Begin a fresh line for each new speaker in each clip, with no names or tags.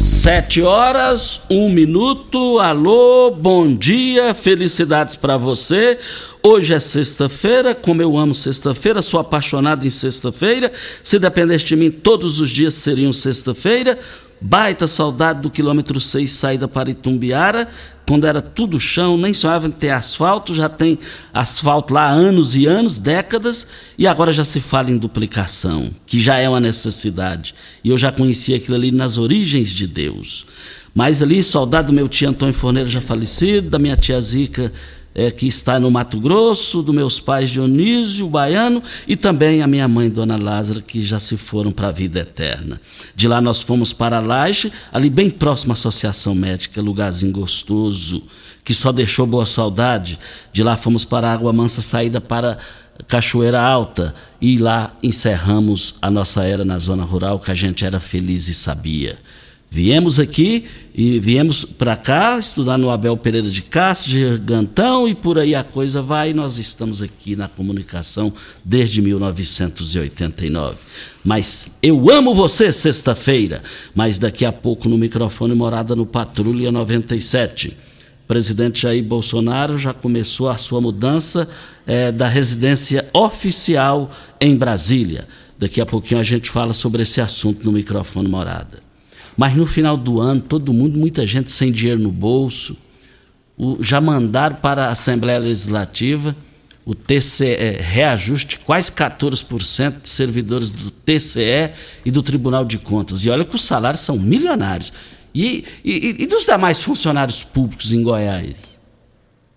Sete horas, um minuto. Alô, bom dia, felicidades para você. Hoje é sexta-feira, como eu amo sexta-feira, sou apaixonado em sexta-feira. Se dependesse de mim, todos os dias seriam sexta-feira. Baita saudade do quilômetro 6 saída para Itumbiara, quando era tudo chão, nem sonhava em ter asfalto, já tem asfalto lá há anos e anos, décadas, e agora já se fala em duplicação, que já é uma necessidade. E eu já conhecia aquilo ali nas origens de Deus. Mas ali, saudade do meu tio Antônio Forneiro já falecido, da minha tia Zica é, que está no Mato Grosso, dos meus pais Dionísio, Baiano, e também a minha mãe, Dona Lázara, que já se foram para a vida eterna. De lá nós fomos para Laje, ali bem próximo à Associação Médica, lugarzinho gostoso, que só deixou boa saudade. De lá fomos para Água Mansa, saída para Cachoeira Alta, e lá encerramos a nossa era na zona rural, que a gente era feliz e sabia. Viemos aqui e viemos para cá estudar no Abel Pereira de Castro, Gigantão e por aí a coisa vai. Nós estamos aqui na comunicação desde 1989. Mas eu amo você, sexta-feira. Mas daqui a pouco no microfone Morada no Patrulha 97. O presidente Jair Bolsonaro já começou a sua mudança é, da residência oficial em Brasília. Daqui a pouquinho a gente fala sobre esse assunto no microfone Morada. Mas no final do ano, todo mundo, muita gente sem dinheiro no bolso, o, já mandaram para a Assembleia Legislativa o TCE, reajuste quase 14% de servidores do TCE e do Tribunal de Contas. E olha que os salários são milionários. E, e, e dos demais funcionários públicos em Goiás?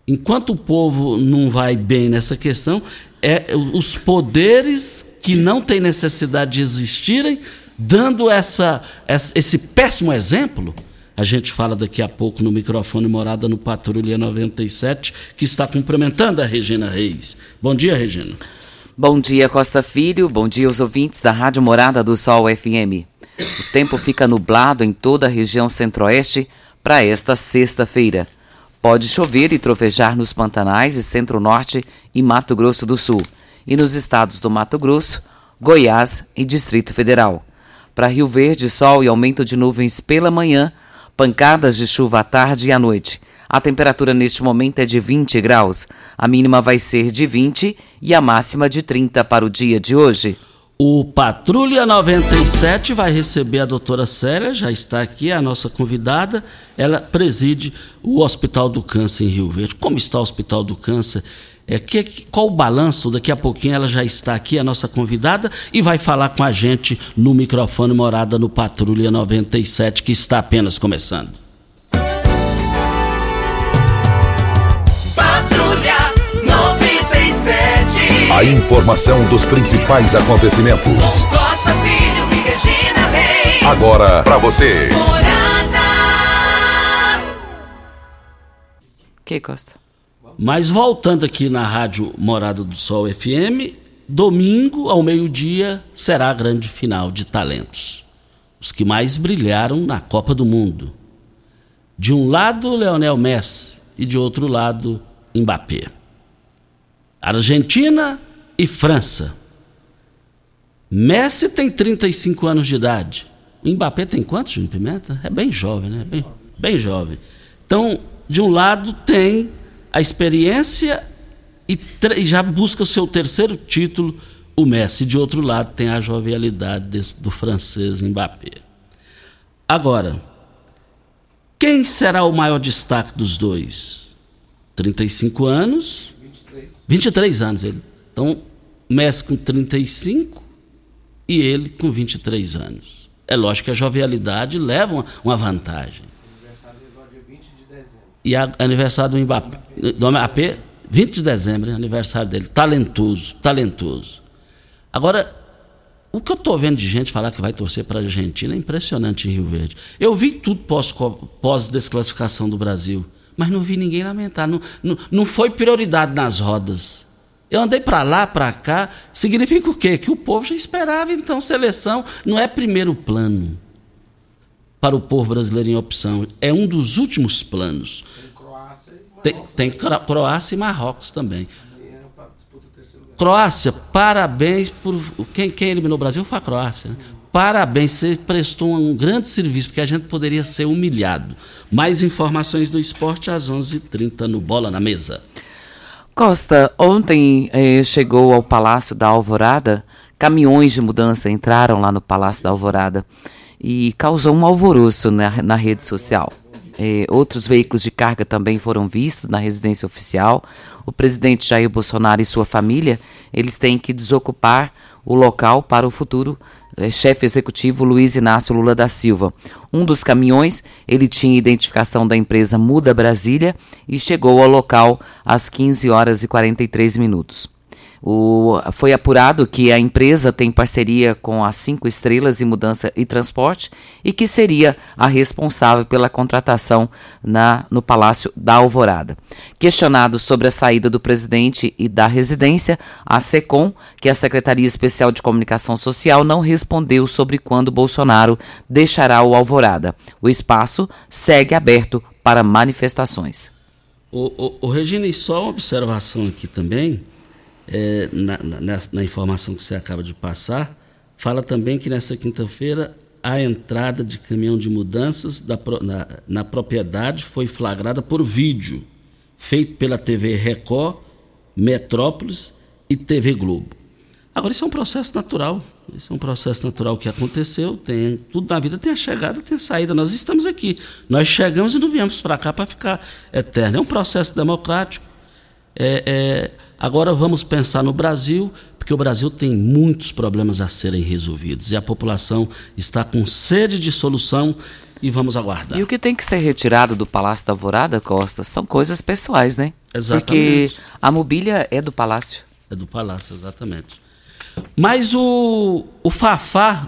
Enquanto o povo não vai bem nessa questão, é, os poderes que não têm necessidade de existirem dando essa, esse péssimo exemplo, a gente fala daqui a pouco no microfone Morada no Patrulha 97, que está cumprimentando a Regina Reis. Bom dia, Regina.
Bom dia, Costa Filho. Bom dia aos ouvintes da Rádio Morada do Sol FM. O tempo fica nublado em toda a região centro-oeste para esta sexta-feira. Pode chover e trovejar nos Pantanais e Centro-Norte e Mato Grosso do Sul, e nos estados do Mato Grosso, Goiás e Distrito Federal. Para Rio Verde, sol e aumento de nuvens pela manhã, pancadas de chuva à tarde e à noite. A temperatura neste momento é de 20 graus. A mínima vai ser de 20 e a máxima de 30 para o dia de hoje.
O Patrulha 97 vai receber a doutora Célia, já está aqui, a nossa convidada. Ela preside o Hospital do Câncer em Rio Verde. Como está o Hospital do Câncer? É, que, qual o balanço? Daqui a pouquinho ela já está aqui, a nossa convidada, e vai falar com a gente no microfone Morada no Patrulha 97, que está apenas começando.
Patrulha 97.
A informação dos principais acontecimentos.
Costa Filho e Regina Reis.
Agora para você.
Morada.
Que, Costa?
Mas voltando aqui na Rádio Morada do Sol FM, domingo ao meio-dia será a grande final de talentos. Os que mais brilharam na Copa do Mundo. De um lado, Leonel Messi e de outro lado, Mbappé. Argentina e França. Messi tem 35 anos de idade. O Mbappé tem quantos, Júnior Pimenta? É bem jovem, né? Bem, bem jovem. Então, de um lado tem a experiência e, já busca o seu terceiro título, o Messi. De outro lado tem a jovialidade desse, do francês Mbappé. Agora, quem será o maior destaque dos dois? 35 anos. 23. 23 anos ele. Então, Messi com 35 e ele com 23 anos. É lógico que a jovialidade leva uma, uma vantagem. Aniversário dele é 20 de dezembro. E a, aniversário do Mbappé, do Mbappé, 20 de dezembro, é aniversário dele. Talentoso, talentoso. Agora, o que eu estou vendo de gente falar que vai torcer para a Argentina é impressionante em Rio Verde. Eu vi tudo pós-desclassificação pós do Brasil, mas não vi ninguém lamentar. Não, não, não foi prioridade nas rodas. Eu andei para lá, para cá. Significa o quê? Que o povo já esperava, então, seleção não é primeiro plano para o povo brasileiro em opção. É um dos últimos planos. Tem, tem Croácia e Marrocos também. Croácia, parabéns por. Quem, quem eliminou o Brasil foi a Croácia. Né? Parabéns, você prestou um grande serviço, porque a gente poderia ser humilhado. Mais informações do esporte às 11:30 h 30 no Bola na Mesa.
Costa, ontem eh, chegou ao Palácio da Alvorada, caminhões de mudança entraram lá no Palácio da Alvorada e causou um alvoroço na, na rede social. Eh, outros veículos de carga também foram vistos na residência oficial. O presidente Jair Bolsonaro e sua família, eles têm que desocupar o local para o futuro eh, chefe executivo Luiz Inácio Lula da Silva. Um dos caminhões, ele tinha identificação da empresa Muda Brasília e chegou ao local às 15 horas e 43 minutos. O, foi apurado que a empresa tem parceria com as Cinco Estrelas em Mudança e Transporte e que seria a responsável pela contratação na, no Palácio da Alvorada. Questionado sobre a saída do presidente e da residência, a SECOM, que é a Secretaria Especial de Comunicação Social, não respondeu sobre quando Bolsonaro deixará o Alvorada. O espaço segue aberto para manifestações.
O, o, o Regina, e só uma observação aqui também é, na, na, na, informação que você acaba de passar, fala também que nessa quinta-feira a entrada de caminhão de mudanças da, na, na propriedade foi flagrada por vídeo, feito pela TV Record, Metrópolis e TV Globo. Agora, isso é um processo natural. Isso é um processo natural que aconteceu. Tem, tudo na vida tem a chegada, tem a saída. Nós estamos aqui. Nós chegamos e não viemos para cá para ficar eterno. É um processo democrático. É, é, agora vamos pensar no Brasil, porque o Brasil tem muitos problemas a serem resolvidos e a população está com sede de solução e vamos aguardar.
E o que tem que ser retirado do Palácio da Alvorada, Costa, são coisas pessoais, né?
Exatamente.
Porque a mobília é do Palácio.
É do Palácio, exatamente. Mas o, o Fafá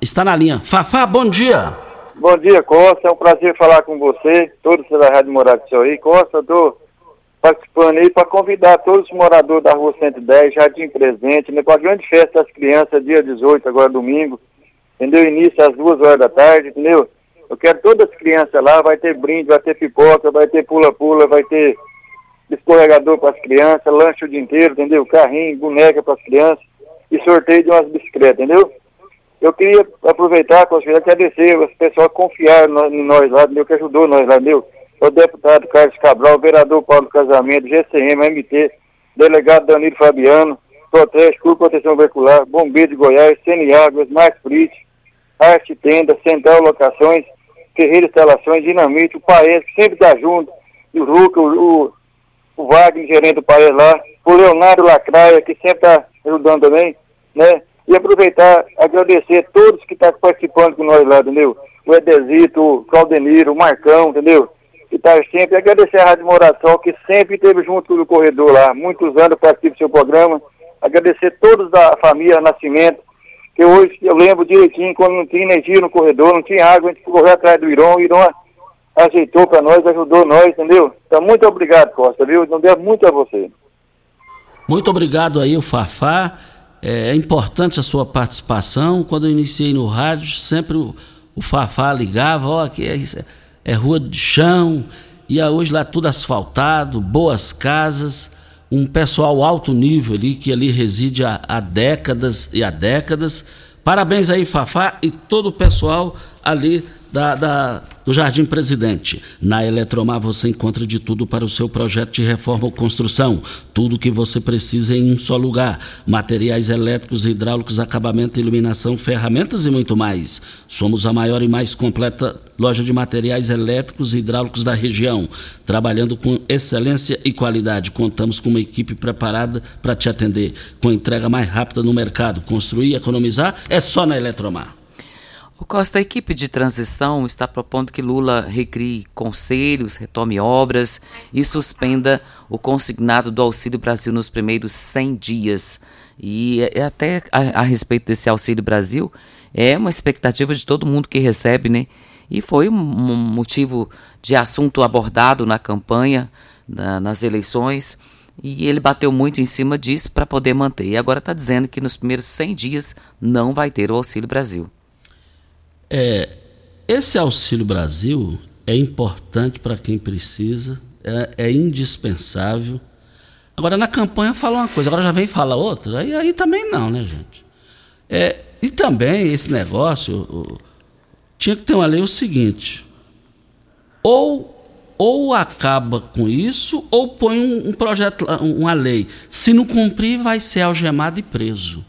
está na linha. Fafá, bom dia.
Bom dia, Costa. É um prazer falar com você, todos da Rádio Morada do aí. Costa, estou participando aí para convidar todos os moradores da Rua 110, Jardim Presente, né, para a grande festa das crianças, dia 18, agora domingo, entendeu? Início às duas horas da tarde, entendeu? Eu quero todas as crianças lá, vai ter brinde, vai ter pipoca, vai ter pula-pula, vai ter escorregador para as crianças, lanche o dia inteiro, entendeu? Carrinho, boneca para as crianças e sorteio de umas bicicletas, entendeu? Eu queria aproveitar, conselheiro, agradecer o pessoal que confiaram em nós lá, entendeu? Que ajudou nós lá, entendeu? O deputado Carlos Cabral, o vereador Paulo Casamento, GCM, MT, delegado Danilo Fabiano, Proteste, Clube Proteção Veicular, Bombeiro de Goiás, Águas, Mais Frit, Arte Tenda, Central Locações, Ferreira Instalações, Dinamite, o Paes, sempre está junto, o Ruca, o, o, o Wagner, gerente do Paes lá, o Leonardo Lacraia, que sempre está ajudando também, né? E aproveitar, agradecer a todos que estão tá participando com nós lá, entendeu? O Edesito, o Claudeniro, o Marcão, entendeu? Sempre. Agradecer a Rádio Moração, que sempre esteve junto no corredor lá, muitos anos participo do seu programa. Agradecer todos da família Nascimento, que hoje eu lembro direitinho, quando não tinha energia no corredor, não tinha água, a gente correu atrás do Irão, o Irão ajeitou para nós, ajudou nós, entendeu? Então, muito obrigado, Costa, viu? Não devo muito a você.
Muito obrigado aí, o Fafá. É, é importante a sua participação. Quando eu iniciei no rádio, sempre o, o Fafá ligava, ó, oh, que é isso é rua de chão, e hoje lá tudo asfaltado, boas casas, um pessoal alto nível ali, que ali reside há, há décadas e há décadas. Parabéns aí, Fafá, e todo o pessoal ali da, da, do Jardim Presidente. Na Eletromar você encontra de tudo para o seu projeto de reforma ou construção. Tudo que você precisa em um só lugar. Materiais elétricos, hidráulicos, acabamento, iluminação, ferramentas e muito mais. Somos a maior e mais completa loja de materiais elétricos e hidráulicos da região. Trabalhando com excelência e qualidade. Contamos com uma equipe preparada para te atender. Com entrega mais rápida no mercado. Construir e economizar é só na Eletromar.
O Costa, a equipe de transição está propondo que Lula recrie conselhos, retome obras e suspenda o consignado do Auxílio Brasil nos primeiros 100 dias. E é, é até a, a, respeito desse Auxílio Brasil, é uma expectativa de todo mundo que recebe, né? E foi um, motivo de assunto abordado na campanha, na, nas eleições. E ele bateu muito em cima disso para poder manter. E agora está dizendo que nos primeiros 100 dias não vai ter o Auxílio Brasil.
É, esse Auxílio Brasil é importante para quem precisa, é, é, indispensável. Agora, na campanha fala uma coisa, agora já vem falar outra, aí, aí também não, né, gente? É, e também esse negócio, o, tinha que ter uma lei o seguinte: ou, ou acaba com isso, ou põe um, um projeto, uma lei. Se não cumprir, vai ser algemado e preso.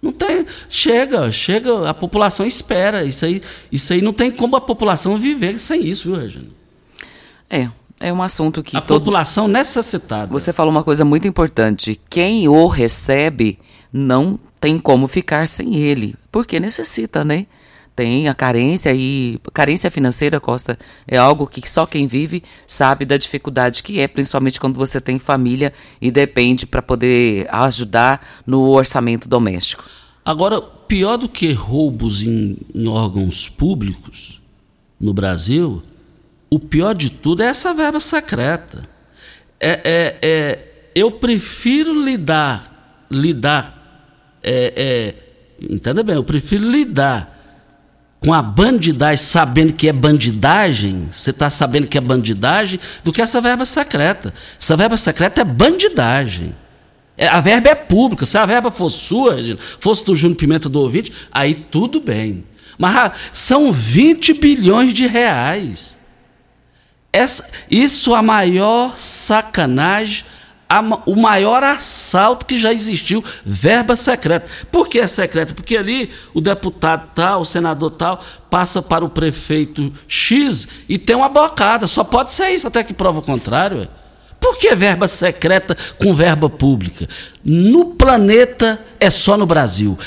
Não tem. Chega, chega, a população espera. Isso aí, isso aí não tem como a população viver sem isso, viu, Regina?
É. É um assunto que.
A todo... população necessitada.
Você falou uma coisa muito importante. Quem o recebe não tem como ficar sem ele. Porque necessita, né? Tem a carência e. Carência financeira, Costa, é algo que só quem vive sabe da dificuldade que é, principalmente quando você tem família e depende para poder ajudar no orçamento doméstico.
Agora, pior do que roubos em, em órgãos públicos no Brasil, o pior de tudo é essa verba secreta. É, é, é eu prefiro lidar, lidar, é, é, entenda bem, eu prefiro lidar com a bandidagem, sabendo que é bandidagem, você está sabendo que é bandidagem, do que essa verba secreta. Essa verba secreta é bandidagem. É, a verba é pública. Se a verba fosse sua, fosse do Júnior Pimenta do ouvinte, aí tudo bem. Mas ah, são 20 bilhões de reais. Essa, isso é a maior sacanagem a, o maior assalto que já existiu, verba secreta. Por que é secreta? Porque ali o deputado tal, o senador tal, passa para o prefeito X e tem uma bocada. Só pode ser isso, até que prova o contrário. Por que verba secreta com verba pública? No planeta é só no Brasil.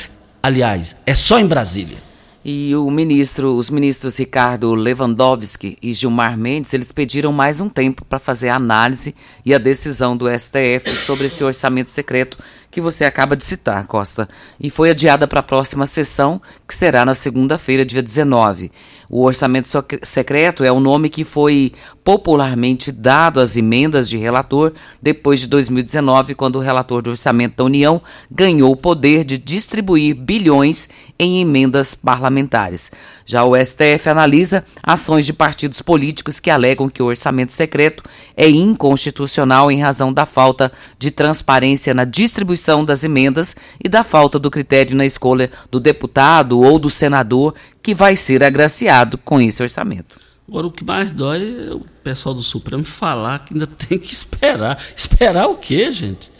Aliás, é só em Brasília.
E o ministro, os ministros Ricardo Lewandowski e Gilmar Mendes, eles pediram mais um tempo para fazer a análise e a decisão do STF sobre esse orçamento secreto que você acaba de citar, Costa, e foi adiada para a próxima sessão, que será na segunda-feira, dia 19. O orçamento secreto é o nome que foi popularmente dado às emendas de relator depois de 2019, quando o relator do orçamento da União ganhou o poder de distribuir bilhões em emendas parlamentares. Já o STF analisa ações de partidos políticos que alegam que o orçamento secreto é inconstitucional em razão da falta de transparência na distribuição das emendas e da falta do critério na escolha do deputado ou do senador que vai ser agraciado com esse orçamento.
Agora, o que mais dói é o pessoal do Supremo falar que ainda tem que esperar. Esperar o quê, gente?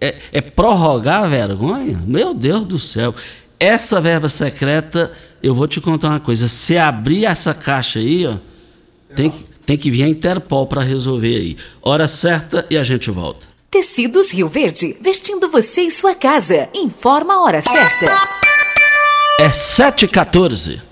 É, é prorrogar a vergonha? Meu Deus do céu. Essa verba secreta, eu vou te contar uma coisa. Se abrir essa caixa aí, ó, tem, tem que vir a Interpol para resolver aí. Hora certa e a gente volta.
Tecidos Rio Verde, vestindo você e sua casa. Informa a hora certa.
É 7h14.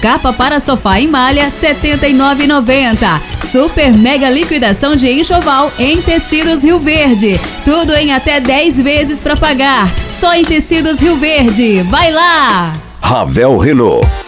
Capa para sofá em malha, R$ 79,90. Super mega liquidação de enxoval em tecidos Rio Verde. Tudo em até 10 vezes para pagar. Só em tecidos Rio Verde. Vai lá!
Ravel Renault.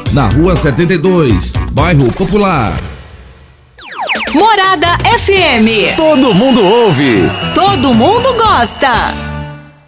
na Rua 72, Bairro Popular.
Morada FM.
Todo mundo ouve.
Todo mundo gosta.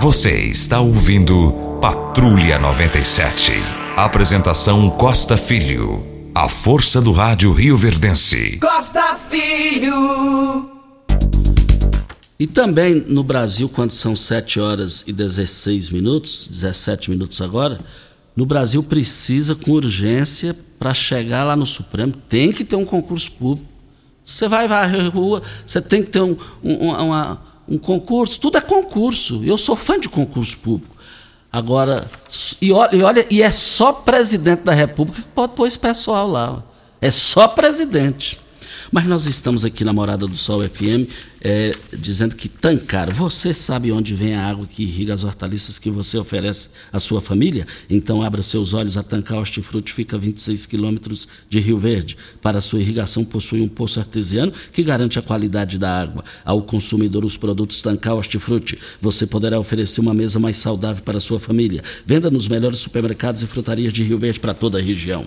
Você está ouvindo Patrulha 97. Apresentação Costa Filho. A força do rádio Rio Verdense.
Costa Filho.
E também no Brasil, quando são 7 horas e 16 minutos, 17 minutos agora, no Brasil precisa com urgência para chegar lá no Supremo, tem que ter um concurso público. Você vai varrer rua, você tem que ter um, um, uma, um concurso, tudo é concurso. Eu sou fã de concurso público. Agora, e olha, e olha, e é só presidente da República que pode pôr esse pessoal lá. É só presidente. Mas nós estamos aqui na Morada do Sol FM é, dizendo que Tancar, você sabe onde vem a água que irriga as hortaliças que você oferece à sua família? Então abra seus olhos, a Tancar Hortifruti fica a 26 quilômetros de Rio Verde. Para sua irrigação possui um poço artesiano que garante a qualidade da água. Ao consumidor os produtos Tancar Hortifruti, você poderá oferecer uma mesa mais saudável para a sua família. Venda nos melhores supermercados e frutarias de Rio Verde para toda a região.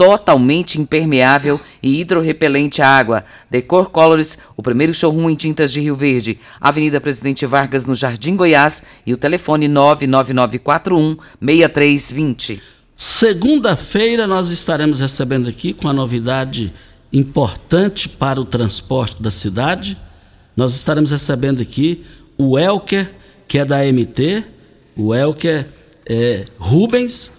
totalmente impermeável e hidrorrepelente à água. Decor Colors, o primeiro showroom em tintas de Rio Verde. Avenida Presidente Vargas, no Jardim Goiás. E o telefone 99941 6320.
Segunda-feira nós estaremos recebendo aqui com a novidade importante para o transporte da cidade. Nós estaremos recebendo aqui o Elker, que é da MT, o Elker é, Rubens,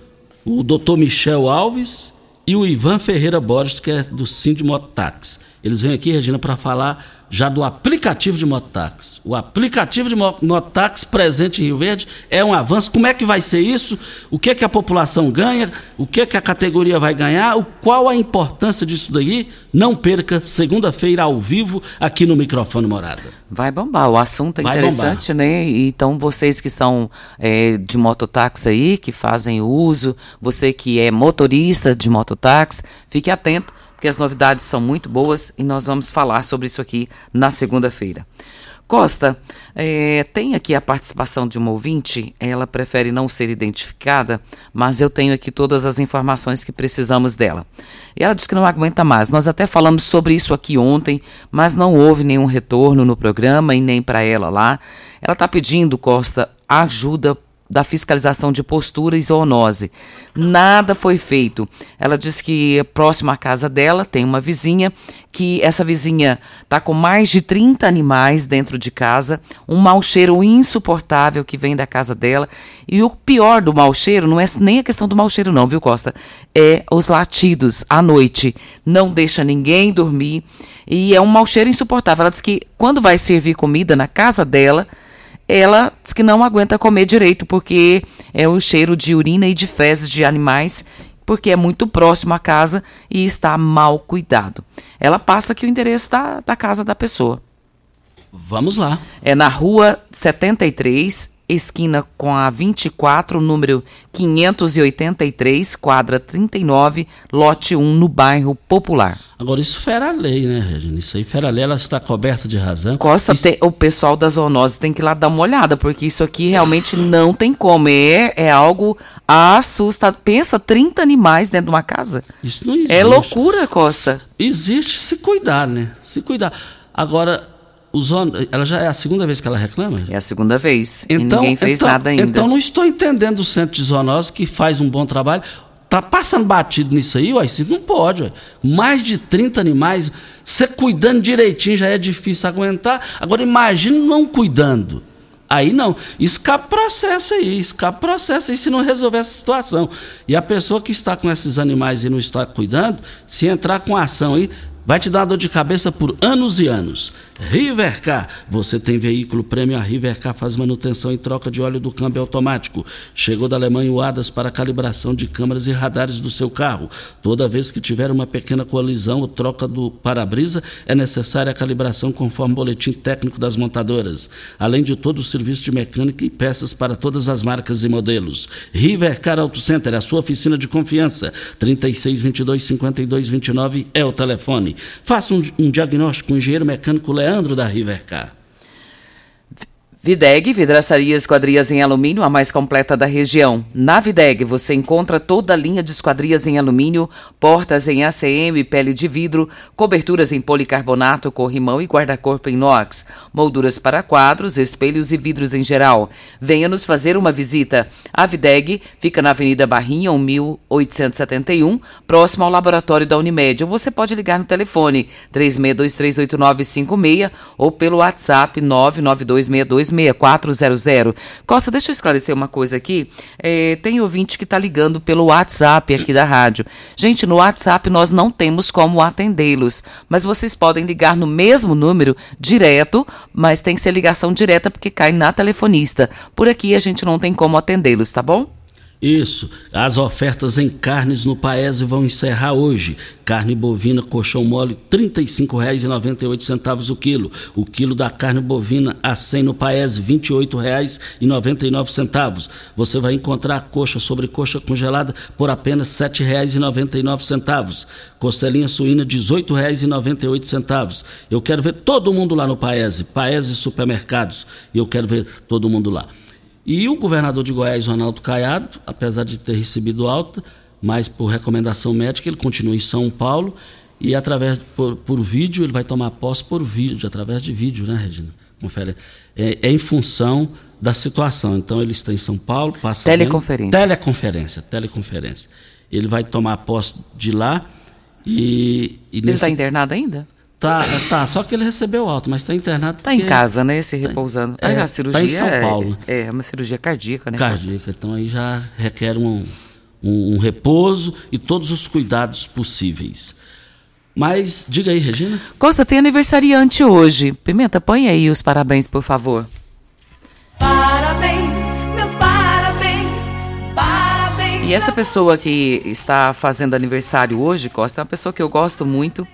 o Dr. Michel Alves e o Ivan Ferreira Borges, que é do Sind Mototáxi. Eles vêm aqui, Regina, para falar já do aplicativo de mototáxi. O aplicativo de mototáxi presente em Rio Verde é um avanço. Como é que vai ser isso? O que é que a população ganha? O que é que a categoria vai ganhar? O, qual a importância disso daí? Não perca, segunda-feira ao vivo, aqui no Microfone Morada.
Vai bombar, o assunto é
Vai
interessante,
bombar.
né? Então, vocês que são é, de mototáxi aí, que fazem uso, você que é motorista de mototáxi, fique atento porque as novidades são muito boas e nós vamos falar sobre isso aqui na segunda-feira. Costa, é, tem aqui a participação de uma ouvinte, ela prefere não ser identificada, mas eu tenho aqui todas as informações que precisamos dela. E ela diz que não aguenta mais. Nós até falamos sobre isso aqui ontem, mas não houve nenhum retorno no programa e nem para ela lá. Ela está pedindo, Costa, ajuda da fiscalização de postura e zoonose. Nada foi feito. Ela diz que próximo à casa dela tem uma vizinha, que essa vizinha está com mais de 30 animais dentro de casa, um mau cheiro insuportável que vem da casa dela. E o pior do mau cheiro não é nem a questão do mau cheiro, não, viu, Costa? É os latidos à noite. Não deixa ninguém dormir. E é um mau cheiro insuportável. Ela diz que quando vai servir comida na casa dela, ela diz que não aguenta comer direito, porque é o cheiro de urina e de fezes de animais, porque é muito próximo à casa e está mal cuidado. Ela passa aqui o endereço da, da casa da pessoa.
Vamos lá.
É na rua 73, esquina com a 24, número 583, quadra 39, lote 1, no bairro Popular.
Agora, isso fera a lei, né, Regina? Isso aí fera a lei, ela está coberta de razão.
Costa,
isso...
tem, o pessoal da zoonose tem que ir lá dar uma olhada, porque isso aqui realmente não tem como. É, é algo assustador. Pensa, 30 animais dentro de uma casa.
Isso não existe.
É loucura, Costa.
Existe se cuidar, né? Se cuidar. Agora, ela já é a segunda vez que ela reclama?
É a segunda vez. Então, ninguém fez
então,
nada ainda.
Então não estou entendendo o centro de zoonose que faz um bom trabalho. Tá passando batido nisso aí, uai, isso não pode, uai. Mais de 30 animais, você cuidando direitinho já é difícil aguentar. Agora imagine não cuidando. Aí não, escapa processo aí, escapa processo aí se não resolver essa situação. E a pessoa que está com esses animais e não está cuidando, se entrar com ação aí, Vai te dar dor de cabeça por anos e anos. Rivercar, você tem veículo prêmio, a Rivercar faz manutenção e troca de óleo do câmbio automático. Chegou da Alemanha o ADAS para calibração de câmeras e radares do seu carro. Toda vez que tiver uma pequena colisão ou troca do para-brisa, é necessária a calibração conforme o boletim técnico das montadoras. Além de todo o serviço de mecânica e peças para todas as marcas e modelos. Rivercar Auto Center, a sua oficina de confiança. 3622 5229 é o telefone. Faça um, um diagnóstico com o engenheiro mecânico Leandro da Rivercar.
Videg, vidraçaria esquadrias em alumínio, a mais completa da região. Na Videg você encontra toda a linha de esquadrias em alumínio, portas em ACM, pele de vidro, coberturas em policarbonato, corrimão e guarda-corpo em inox, molduras para quadros, espelhos e vidros em geral. Venha nos fazer uma visita. A Videg fica na Avenida Barrinha, 1871, próximo ao laboratório da Unimed. Você pode ligar no telefone 36238956 ou pelo WhatsApp 99262 6400. Costa, deixa eu esclarecer uma coisa aqui. É, tem ouvinte que está ligando pelo WhatsApp aqui da rádio. Gente, no WhatsApp nós não temos como atendê-los, mas vocês podem ligar no mesmo número direto, mas tem que ser ligação direta porque cai na telefonista. Por aqui a gente não tem como atendê-los, tá bom?
Isso. As ofertas em carnes no Paese vão encerrar hoje. Carne bovina, colchão mole, R$ 35,98 o quilo. O quilo da carne bovina a 100 no Paese, R$ 28,99. Você vai encontrar coxa sobre coxa congelada por apenas R$ 7,99. Costelinha suína, R$ 18,98. Eu quero ver todo mundo lá no Paese. Paese Supermercados. Eu quero ver todo mundo lá. E o governador de Goiás, Ronaldo Caiado, apesar de ter recebido alta, mas por recomendação médica, ele continua em São Paulo e através por, por vídeo, ele vai tomar posse por vídeo, através de vídeo, né, Regina? Confere. É, é em função da situação. Então ele está em São Paulo, passa
teleconferência.
Bem, teleconferência, teleconferência. Ele vai tomar posse de lá e,
e ele está nesse... internado ainda?
Tá, tá, só que ele recebeu alto, mas está internado.
Está em casa, né? Se repousando.
Tá, é, a cirurgia tá em São Paulo.
É, é uma cirurgia cardíaca, né?
Cardíaca, então aí já requer um, um, um, repouso e todos os cuidados possíveis. Mas, diga aí, Regina.
Costa, tem aniversariante hoje. Pimenta, põe aí os parabéns, por favor.
Parabéns, meus parabéns, parabéns.
E essa pessoa que está fazendo aniversário hoje, Costa, é uma pessoa que eu gosto muito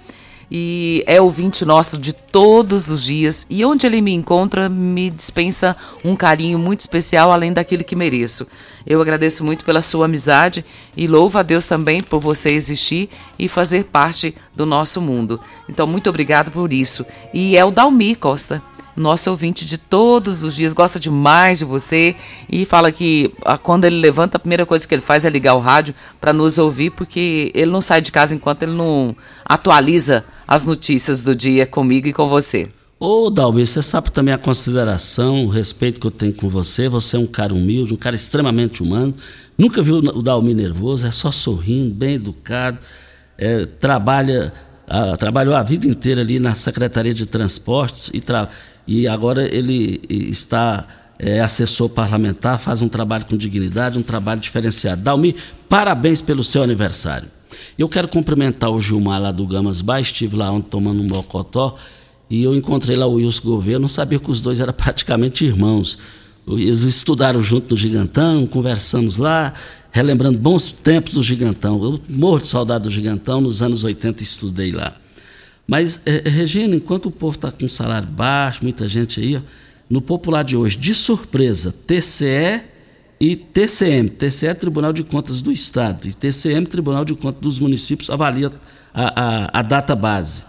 e é ouvinte nosso de todos os dias. E onde ele me encontra, me dispensa um carinho muito especial, além daquilo que mereço. Eu agradeço muito pela sua amizade e louvo a Deus também por você existir e fazer parte do nosso mundo. Então, muito obrigado por isso. E é o Dalmi Costa. nosso ouvinte de todos os dias, gosta demais de você e fala que ah, quando ele levanta, a primeira coisa que ele faz é ligar o rádio para nos ouvir, porque ele não sai de casa enquanto ele não atualiza as notícias do dia comigo e com você.
Ô, Dalmir, você sabe também a consideração, o respeito que eu tenho com você. Você é um cara humilde, um cara extremamente humano. Nunca viu o Dalmir nervoso, é só sorrindo, bem educado. É, trabalha, a, trabalhou a vida inteira ali na Secretaria de Transportes e, e agora ele está é, assessor parlamentar, faz um trabalho com dignidade, um trabalho diferenciado. Dalmir, parabéns pelo seu aniversário. Eu quero cumprimentar o Gilmar lá do Gamas Baixo, estive lá ontem tomando um bocotó e eu encontrei lá o Wilson Gouveia, não sabia que os dois eram praticamente irmãos. Eles estudaram junto no Gigantão, conversamos lá, relembrando bons tempos do Gigantão. Eu morro de saudade do Gigantão, nos anos 80 estudei lá. Mas, é, Regina, enquanto o povo está com salário baixo, muita gente aí, ó, no popular de hoje, de surpresa, TCE e TCM. TCE é Tribunal de Contas do Estado e TCM Tribunal de Contas dos Municípios avalia a, a, a data base.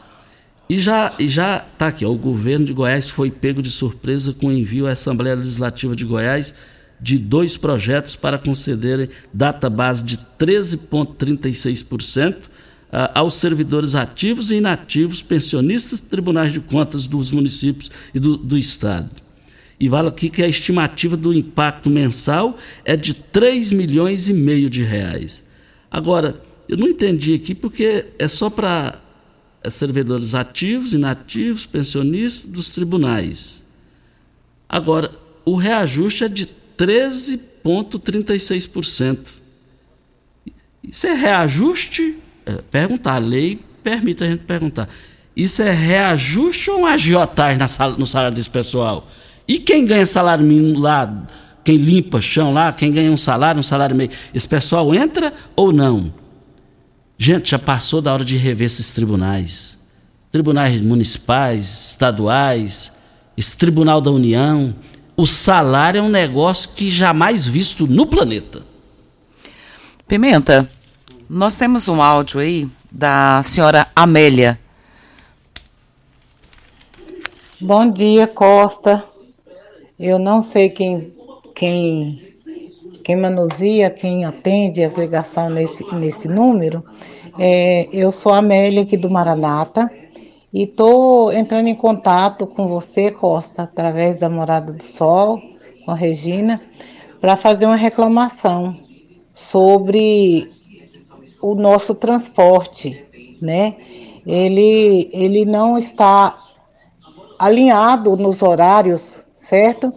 E já já está aqui, ó, o governo de Goiás foi pego de surpresa com o envio à Assembleia Legislativa de Goiás de dois projetos para concederem data base de 13,36% aos servidores ativos e inativos, pensionistas, tribunais de contas dos municípios e do, do Estado. E vale aqui que a estimativa do impacto mensal é de 3 milhões e meio de reais. Agora, eu não entendi aqui porque é só para é servidores ativos, inativos, pensionistas dos tribunais. Agora, o reajuste é de 13,36%. Isso é reajuste? É, perguntar, a lei permite a gente perguntar. Isso é reajuste ou um agiotagem no salário desse pessoal? E quem ganha salário mínimo lá, quem limpa chão lá, quem ganha um salário, um salário meio, esse pessoal entra ou não? Gente, já passou da hora de rever esses tribunais. Tribunais municipais, estaduais, esse Tribunal da União. O salário é um negócio que jamais visto no planeta.
Pimenta, nós temos um áudio aí da senhora Amélia.
Bom dia, Costa. Eu não sei quem, quem quem manuseia, quem atende as ligações nesse, nesse número. É, eu sou a Amélia aqui do Maranata e estou entrando em contato com você, Costa, através da Morada do Sol, com a Regina, para fazer uma reclamação sobre o nosso transporte, né? Ele, ele não está alinhado nos horários, certo?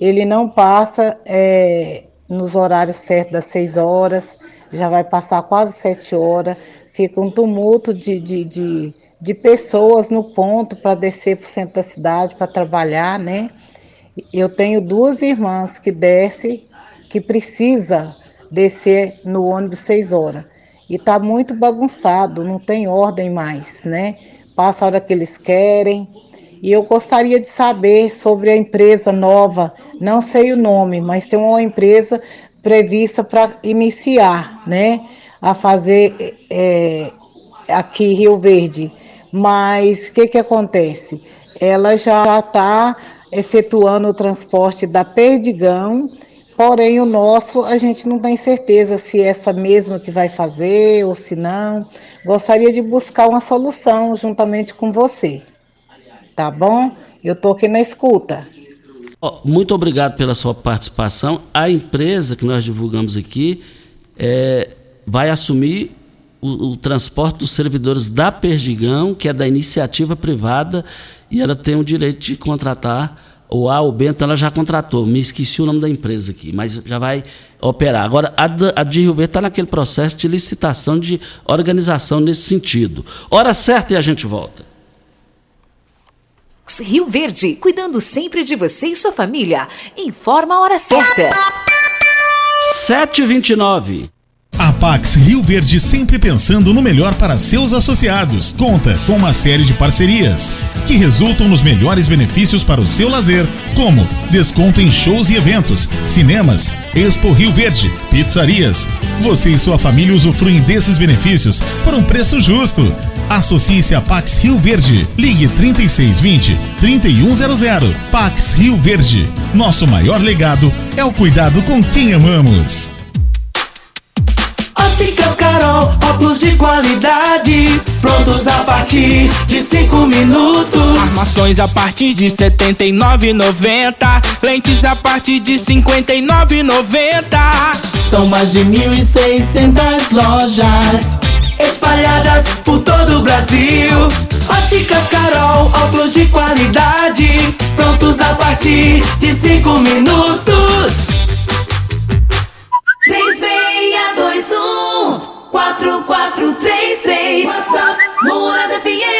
Ele não passa é, nos horários certos das 6 horas, já vai passar quase 7 horas, fica um tumulto de, de, de, de pessoas no ponto para descer para o centro da cidade para trabalhar, né? Eu tenho duas irmãs que descem, que precisa descer no ônibus 6 horas. E está muito bagunçado, não tem ordem mais, né? Passa a hora que eles querem. E eu gostaria de saber sobre a empresa nova não sei o nome, mas tem uma empresa prevista para iniciar, né, a fazer é, aqui em Rio Verde. Mas o que, que acontece? Ela já está efetuando o transporte da Perdigão, porém o nosso a gente não tem certeza se é essa mesma que vai fazer ou se não. Gostaria de buscar uma solução juntamente com você. Tá bom? Eu tô aqui na escuta.
Muito obrigado pela sua participação. A empresa que nós divulgamos aqui é, vai assumir o, o, transporte dos servidores da Perdigão, que é da iniciativa privada, e ela tem o direito de contratar o A, o B, então ela já contratou. Me esqueci o nome da empresa aqui, mas já vai operar. Agora, a, a de Rio Verde está naquele processo de licitação, de organização nesse sentido. Hora certa e a gente volta.
Rio Verde, cuidando sempre de você e sua família. Informa a hora certa.
7h29.
A Pax Rio Verde sempre pensando no melhor para seus associados. Conta com uma série de parcerias que resultam nos melhores benefícios para o seu lazer, como desconto em shows e eventos, cinemas, Expo Rio Verde, pizzarias. Você e sua família usufruem desses benefícios por um preço justo. Associe-se a Pax Rio Verde. Ligue 3620 3100. Pax Rio Verde. Nosso maior legado é o cuidado com quem amamos.
Óticas Carol, óculos de qualidade, prontos a partir de 5 minutos.
Armações a partir de R$ 79,90. Lentes a partir de R$ 59,90.
São mais de 1.600 lojas espalhadas por todo o Brasil. Óticas Carol, óculos de qualidade, prontos a partir de 5 minutos.
3621 4433 WhatsApp Morada FM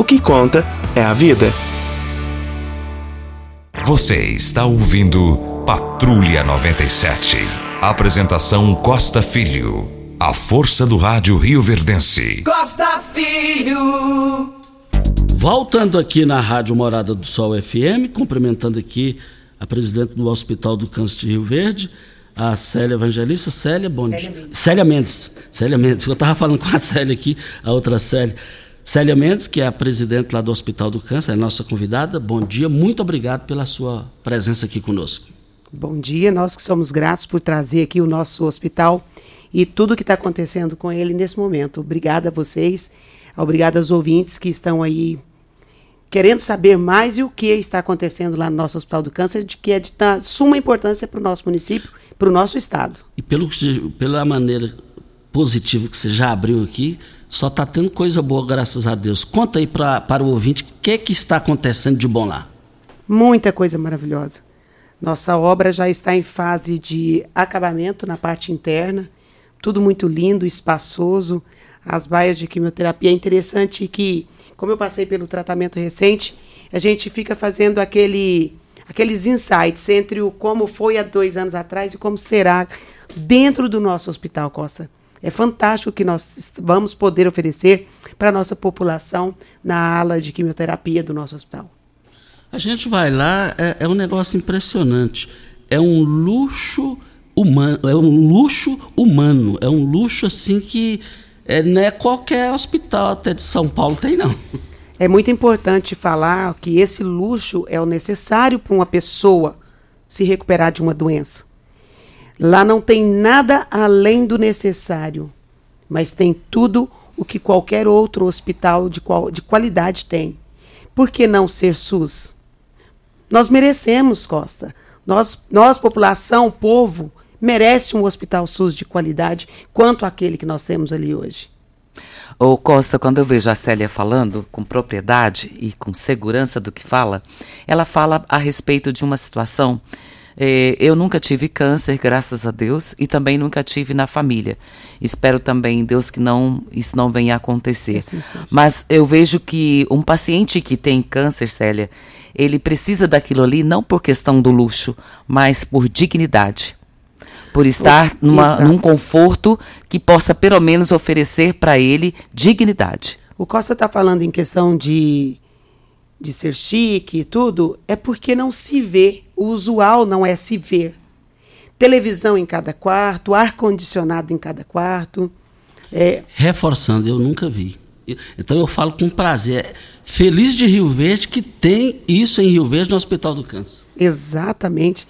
O que conta é a vida.
Você está ouvindo Patrulha 97. Apresentação Costa Filho. A força do rádio Rio Verdense.
Costa Filho.
Voltando aqui na Rádio Morada do Sol FM, cumprimentando aqui a presidente do Hospital do Câncer de Rio Verde, a Célia Evangelista. Célia, bom
Célia
dia.
Mendes.
Célia Mendes. Célia Mendes. Eu estava falando com a Célia aqui, a outra Célia. Célia Mendes, que é a presidente lá do Hospital do Câncer, é nossa convidada. Bom dia, muito obrigado pela sua presença aqui conosco.
Bom dia, nós que somos gratos por trazer aqui o nosso hospital e tudo que está acontecendo com ele nesse momento. Obrigada a vocês, obrigada aos ouvintes que estão aí querendo saber mais e o que está acontecendo lá no nosso Hospital do Câncer, de que é de suma importância para o nosso município, para o nosso estado.
E pelo, pela maneira positiva que você já abriu aqui, só está tendo coisa boa, graças a Deus. Conta aí pra, para o ouvinte o que, que está acontecendo de bom lá.
Muita coisa maravilhosa. Nossa obra já está em fase de acabamento na parte interna, tudo muito lindo, espaçoso. As baias de quimioterapia é interessante que, como eu passei pelo tratamento recente, a gente fica fazendo aquele, aqueles insights entre o como foi há dois anos atrás e como será dentro do nosso hospital, Costa. É fantástico o que nós vamos poder oferecer para a nossa população na ala de quimioterapia do nosso hospital.
A gente vai lá, é, é um negócio impressionante. É um luxo humano, é um luxo humano, é um luxo assim que é, não é qualquer hospital até de São Paulo tem não.
É muito importante falar que esse luxo é o necessário para uma pessoa se recuperar de uma doença. Lá não tem nada além do necessário, mas tem tudo o que qualquer outro hospital de, qual, de qualidade tem. Por que não ser SUS? Nós merecemos, Costa. Nós, nós, população, povo, merece um hospital SUS de qualidade quanto aquele que nós temos ali hoje.
Ô Costa, quando eu vejo a Célia falando com propriedade e com segurança do que fala, ela fala a respeito de uma situação É, eu nunca tive câncer, graças a Deus, e também nunca tive na família. Espero também, Deus, que não isso não venha a acontecer.
Assim seja.
Mas eu vejo que um paciente que tem câncer, Célia, ele precisa daquilo ali não por questão do luxo, mas por dignidade. Por estar numa, num conforto que possa pelo menos oferecer para ele dignidade.
O Costa está falando em questão de, de ser chique e tudo, é porque não se vê. O usual não é se ver. Televisão em cada quarto, ar-condicionado em cada quarto. É,
Reforçando, eu nunca vi. Então eu falo com prazer. É Feliz de Rio Verde que tem isso em Rio Verde no Hospital do Câncer.
Exatamente.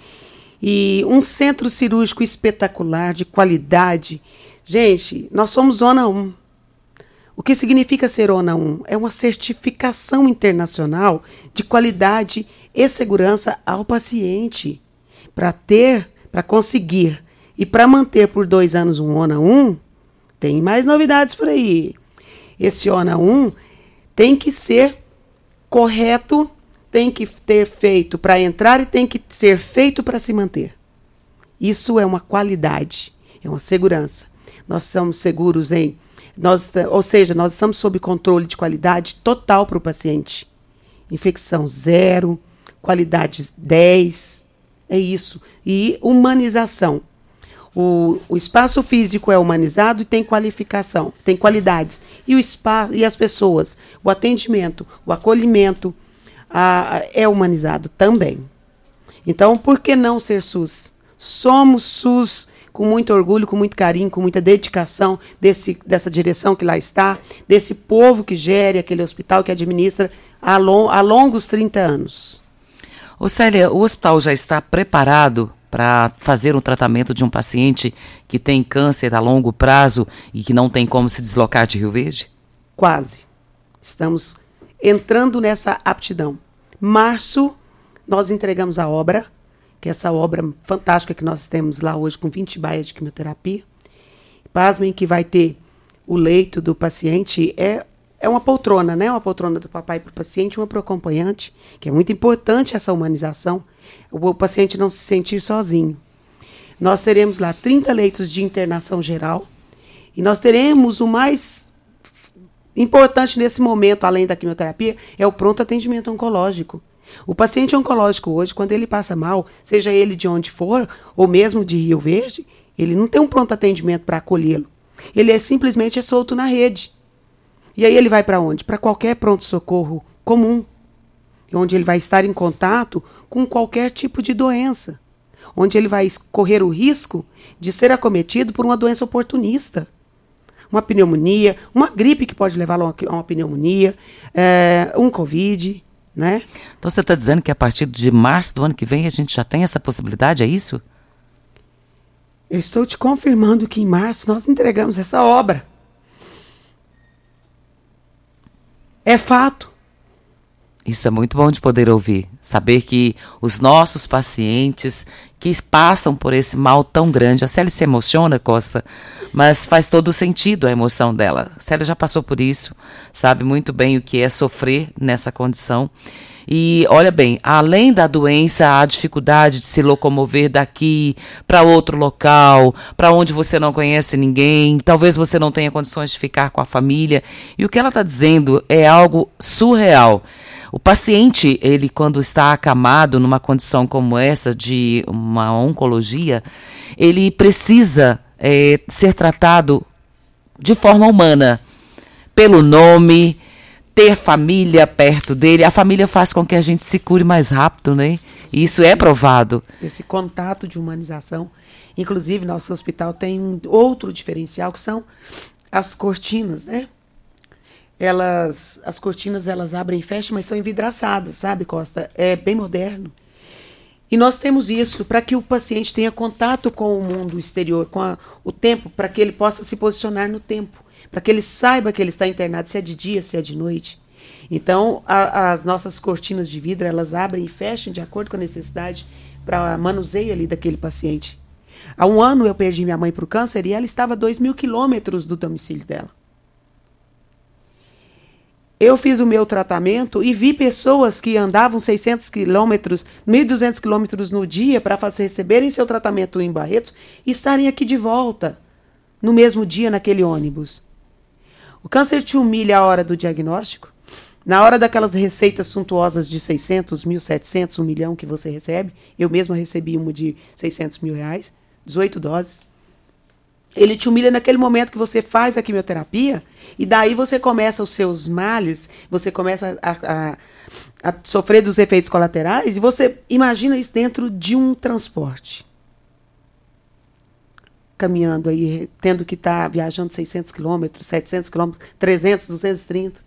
E um centro cirúrgico espetacular, de qualidade. Gente, nós somos Zona 1. O que significa ser Zona 1? É uma certificação internacional de qualidade e segurança ao paciente. Para ter, para conseguir e para manter por dois anos um ONA 1, tem mais novidades por aí. Esse ONA 1 tem que ser correto, tem que ter feito para entrar e tem que ser feito para se manter. Isso é uma qualidade, é uma segurança. Nós somos seguros em, nós, ou seja, nós estamos sob controle de qualidade total para o paciente. Infecção zero, qualidade 10, é isso. E humanização. O, o espaço físico é humanizado e tem qualificação, tem qualidades. E o espaço e as pessoas, o atendimento, o acolhimento a- é humanizado também. Então, por que não ser SUS? Somos SUS com muito orgulho, com muito carinho, com muita dedicação desse, dessa direção que lá está, desse povo que gere aquele hospital que administra há, lon, há longos 30 anos.
Ô Célia, o hospital já está preparado para fazer um tratamento de um paciente que tem câncer a longo prazo e que não tem como se deslocar de Rio Verde?
Quase. Estamos entrando nessa aptidão. Março, nós entregamos a obra, que é essa obra fantástica que nós temos lá hoje com 20 baias de quimioterapia. Pasmem que vai ter o leito do paciente, é, é uma poltrona, né? Uma poltrona do papai para o paciente, uma para o acompanhante, que é muito importante essa humanização, o, o paciente não se sentir sozinho. Nós teremos lá 30 leitos de internação geral e nós teremos o mais importante nesse momento, além da quimioterapia, é o pronto atendimento oncológico. O paciente oncológico hoje, quando ele passa mal, seja ele de onde for, ou mesmo de Rio Verde, ele não tem um pronto atendimento para acolhê-lo. Ele é simplesmente é solto na rede. E aí ele vai para onde? Para qualquer pronto-socorro comum, onde ele vai estar em contato com qualquer tipo de doença, onde ele vai correr o risco de ser acometido por uma doença oportunista uma pneumonia, uma gripe que pode uma, a uma pneumonia, é, um Covid, né?
Então você está dizendo que a partir de março do ano que vem a gente já tem essa possibilidade, é isso?
Eu estou te confirmando que em março nós entregamos essa obra. É fato.
Isso é muito bom de poder ouvir. Saber que os nossos pacientes que passam por esse mal tão grande. A Célia se emociona, Costa, mas faz todo sentido a emoção dela. A Célia já passou por isso, sabe muito bem o que é sofrer nessa condição. E olha bem, além da doença, a dificuldade de se locomover daqui para outro local, para onde você não conhece ninguém, talvez você não tenha condições de ficar com a família. E o que ela está dizendo é algo surreal. O paciente, ele quando está acamado numa condição como essa de uma oncologia, ele precisa é, ser tratado de forma humana, pelo nome, ter família perto dele. A família faz com que a gente se cure mais rápido, né? E isso é provado.
Esse contato de humanização. Inclusive, nosso hospital tem um outro diferencial que são as cortinas, né? Elas, as cortinas elas abrem e fecham, mas são envidraçadas, sabe, Costa? É bem moderno. E nós temos isso para que o paciente tenha contato com o mundo exterior, com a, o tempo, para que ele possa se posicionar no tempo, para que ele saiba que ele está internado, se é de dia, se é de noite. Então, a, as nossas cortinas de vidro, elas abrem e fecham de acordo com a necessidade para manuseio ali daquele paciente. Há um ano eu perdi minha mãe para o câncer e ela estava a 2 mil quilômetros do domicílio dela. Eu fiz o meu tratamento e vi pessoas que andavam 600 quilômetros, 1.200 quilômetros no dia para receberem seu tratamento em Barretos estarem aqui de volta no mesmo dia naquele ônibus. O câncer te humilha a hora do diagnóstico, na hora daquelas receitas suntuosas de 600, 1.700, 1 milhão que você recebe. Eu mesma recebi uma de 600 mil reais, 18 doses. Ele te humilha naquele momento que você faz a quimioterapia e daí você começa os seus males, você começa a, a, a sofrer dos efeitos colaterais e você imagina isso dentro de um transporte. Caminhando aí, tendo que estar tá viajando 600 quilômetros, 700 quilômetros, 300, 230.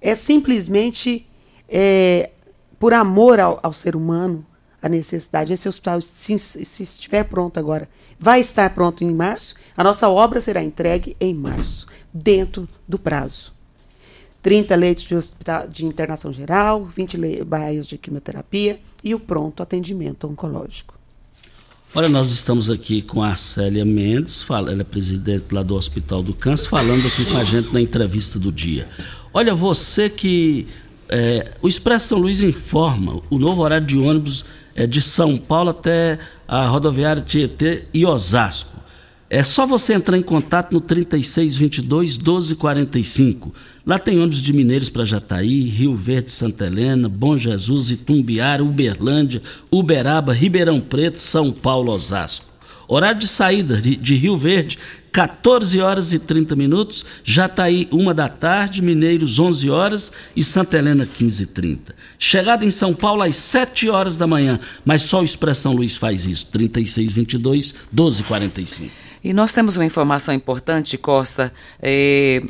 É simplesmente é, por amor ao, ao ser humano, a necessidade. Esse hospital, se, se estiver pronto agora, vai estar pronto em março. A nossa obra será entregue em março, dentro do prazo. 30 leitos de, hospital, de internação geral, 20 baias de quimioterapia e o pronto atendimento oncológico.
Olha, nós estamos aqui com a Célia Mendes, ela é presidente lá do Hospital do Câncer, falando aqui com a gente na entrevista do dia. Olha, você que. É, o Expresso São Luís informa o novo horário de ônibus é de São Paulo até a rodoviária Tietê e Osasco. É só você entrar em contato no 3622 1245. Lá tem ônibus de Mineiros para Jataí, Rio Verde, Santa Helena, Bom Jesus, Itumbiara, Uberlândia, Uberaba, Ribeirão Preto, São Paulo, Osasco. Horário de saída de Rio Verde, 14 horas e 30 minutos, Jataí, 1 da tarde, Mineiros, 11 horas e Santa Helena, 15 e 30. Chegada em São Paulo às 7 horas da manhã, mas só o Expressão Luiz faz isso, 3622 1245.
E nós temos uma informação importante, Costa. É,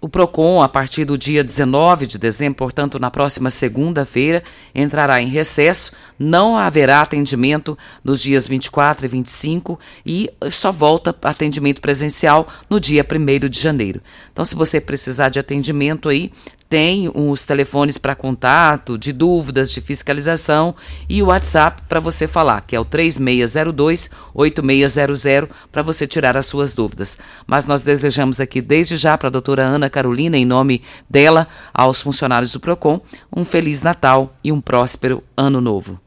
o PROCON, a partir do dia 19 de dezembro, portanto, na próxima segunda-feira, entrará em recesso. Não haverá atendimento nos dias 24 e 25 e só volta atendimento presencial no dia 1 de janeiro. Então, se você precisar de atendimento aí, tem os telefones para contato, de dúvidas, de fiscalização e o WhatsApp para você falar, que é o 3602-8600, para você tirar as suas dúvidas. Mas nós desejamos aqui, desde já, para a doutora Ana Carolina, em nome dela, aos funcionários do PROCON, um Feliz Natal e um próspero Ano Novo.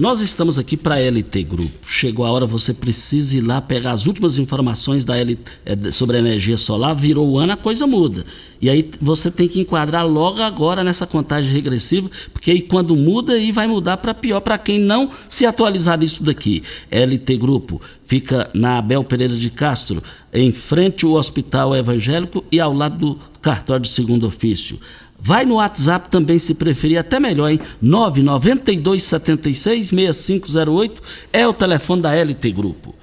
Nós estamos aqui para a LT Grupo. Chegou a hora, você precisa ir lá pegar as últimas informações da LT, é, sobre a energia solar. Virou o ano, a coisa muda. E aí você tem que enquadrar logo agora nessa contagem regressiva, porque aí quando muda, aí vai mudar para pior para quem não se atualizar nisso daqui. LT Grupo fica na Abel Pereira de Castro, em frente ao Hospital Evangélico e ao lado do cartório de segundo ofício. Vai no WhatsApp também se preferir, até melhor, hein? 992 76 6508 é o telefone da LT Grupo.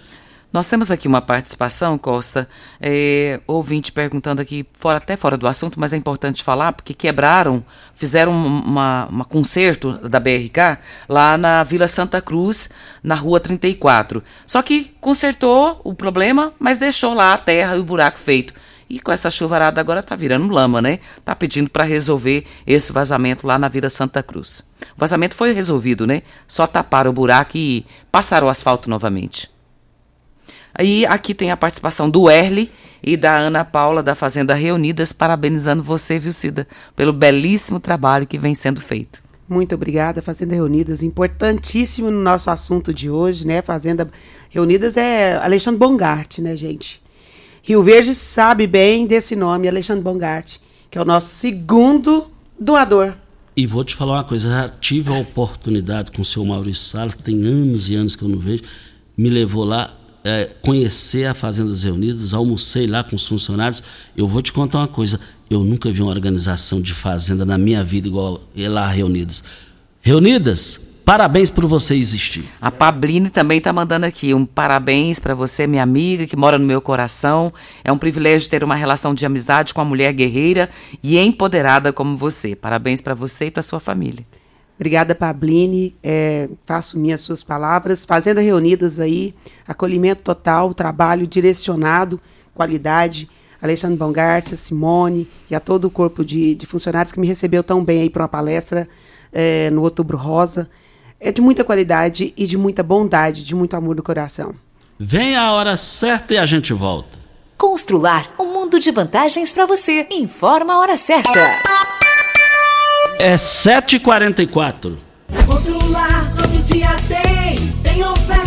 Nós temos aqui uma participação, Costa, é, ouvinte perguntando aqui, fora, até fora do assunto, mas é importante falar, porque quebraram, fizeram uma, uma da BRK lá na Vila Santa Cruz, na rua 34. Só que consertou o problema, mas deixou lá a terra e o buraco feito. E com essa chuvarada agora tá virando lama, né? Tá pedindo para resolver esse vazamento lá na Vila Santa Cruz. O vazamento foi resolvido, né? Só taparam o buraco e passaram o asfalto novamente. Aí aqui tem a participação do Erle e da Ana Paula da Fazenda Reunidas, parabenizando você, viu, Cida, pelo belíssimo trabalho que vem sendo feito.
Muito obrigada, Fazenda Reunidas, importantíssimo no nosso assunto de hoje, né? Fazenda Reunidas é Alexandre Bongart, né, gente? Rio Verde sabe bem desse nome, Alexandre Bongart, que é o nosso segundo doador.
E vou te falar uma coisa, já tive a oportunidade com o senhor Maurício Salles, tem anos e anos que eu não vejo, me levou lá é, conhecer a Fazendas Reunidas, almocei lá com os funcionários. Eu vou te contar uma coisa, eu nunca vi uma organização de fazenda na minha vida igual lá Reunidas. Reunidas, Parabéns por você existir.
A Pabline também está mandando aqui um parabéns para você, minha amiga, que mora no meu coração. É um privilégio ter uma relação de amizade com uma mulher guerreira e empoderada como você. Parabéns para você e para sua família.
Obrigada, Pabline. É, faço minhas suas palavras. Fazenda Reunidas aí, acolhimento total, trabalho direcionado, qualidade. Alexandre Bongart, a Simone e a todo o corpo de, de funcionários que me recebeu tão bem aí para uma palestra é, no Outubro Rosa é de muita qualidade e de muita bondade, de muito amor no coração.
Vem a hora certa e a gente volta.
Constrular um mundo de vantagens para você. Informa a hora certa.
É 7h44.
Constrular todo dia tem, tem oferta,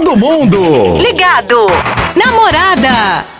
Todo mundo!
Ligado! Namorada!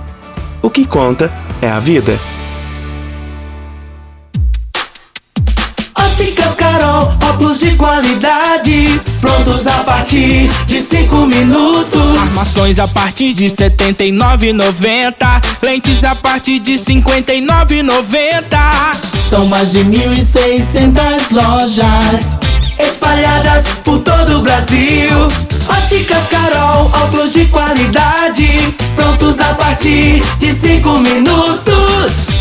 O que conta é a vida.
Óticas Carol, óculos de qualidade, prontos a partir de 5 minutos.
Armações a partir de R$ 79,90. Lentes a partir de R$ 59,90.
São mais de 1.600 lojas espalhadas por todo o Brasil. Óticas Carol, óculos de qualidade, prontos a partir de 5 minutos.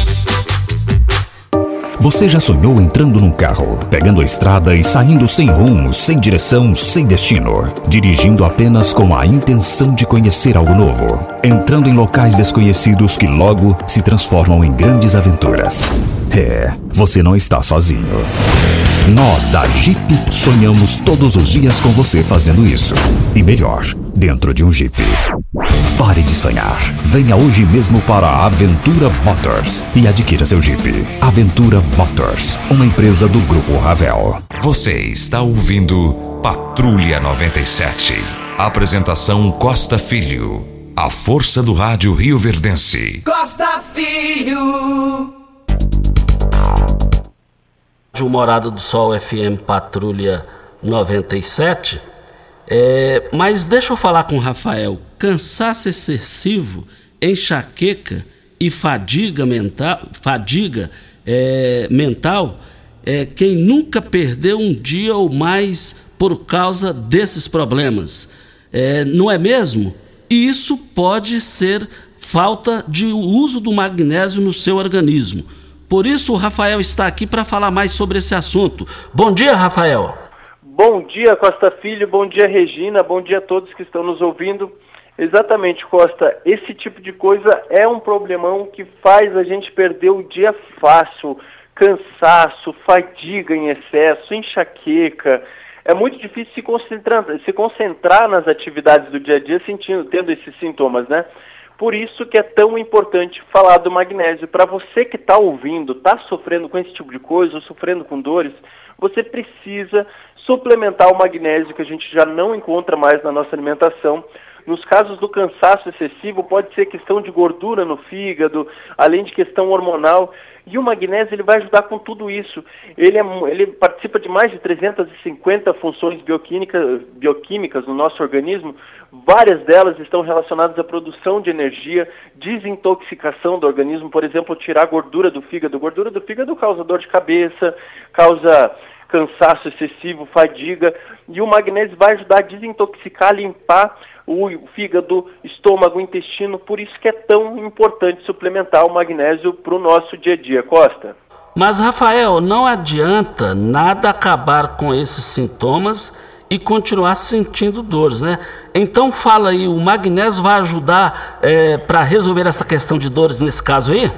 Você já sonhou entrando num carro, pegando a estrada e saindo sem rumo, sem direção, sem destino, dirigindo apenas com a intenção de conhecer algo novo, entrando em locais desconhecidos que logo se transformam em grandes aventuras? É, você não está sozinho. Nós da Jeep sonhamos todos os dias com você fazendo isso. E melhor, dentro de um Jeep. Pare de sonhar. Venha hoje mesmo para a Aventura Motors e adquira seu Jeep. Aventura Motors, uma empresa do Grupo Ravel.
Você está ouvindo Patrulha 97. Apresentação Costa Filho. A força do rádio Rio Verdense.
Costa Filho.
De Morada do Sol FM Patrulha 97. É, mas deixa eu falar com o Rafael. Cansaço excessivo, enxaqueca e fadiga mental, fadiga é, mental é quem nunca perdeu um dia ou mais por causa desses problemas. É, não é mesmo? E isso pode ser falta de uso do magnésio no seu organismo. Por isso, o Rafael está aqui para falar mais sobre esse assunto. Bom dia, Rafael.
Bom dia, Costa Filho. Bom dia, Regina. Bom dia a todos que estão nos ouvindo. Exatamente, Costa. Esse tipo de coisa é um problemão que faz a gente perder o dia fácil. Cansaço, fadiga em excesso, enxaqueca. É muito difícil se concentrar, se concentrar nas atividades do dia a dia sentindo, tendo esses sintomas, né? Por isso que é tão importante falar do magnésio. Para você que está ouvindo, está sofrendo com esse tipo de coisa, ou sofrendo com dores, você precisa suplementar o magnésio que a gente já não encontra mais na nossa alimentação. Nos casos do cansaço excessivo, pode ser questão de gordura no fígado, além de questão hormonal. E o magnésio ele vai ajudar com tudo isso. Ele, é, ele participa de mais de 350 funções bioquímicas, bioquímicas no nosso organismo. Várias delas estão relacionadas à produção de energia, desintoxicação do organismo, por exemplo, tirar gordura do fígado. Gordura do fígado causa dor de cabeça, causa cansaço excessivo, fadiga, e o magnésio vai ajudar a desintoxicar, limpar o fígado, estômago, intestino, por isso que é tão importante suplementar o magnésio para o nosso dia a dia. Costa?
Mas, Rafael, não adianta nada acabar com esses sintomas e continuar sentindo dores, né? Então fala aí, o magnésio vai ajudar é, para resolver essa questão de dores nesse caso aí?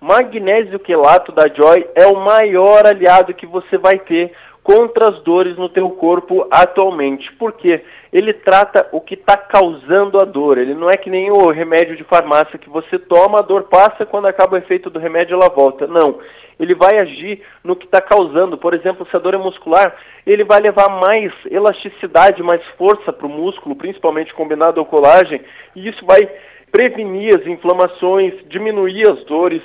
Magnésio quelato da Joy é o maior aliado que você vai ter contra as dores no teu corpo atualmente. Por quê? Ele trata o que está causando a dor. Ele não é que nem o remédio de farmácia que você toma, a dor passa, quando acaba o efeito do remédio ela volta. Não. Ele vai agir no que está causando. Por exemplo, se a dor é muscular, ele vai levar mais elasticidade, mais força para o músculo, principalmente combinado ao colágeno, e isso vai prevenir as inflamações, diminuir as dores,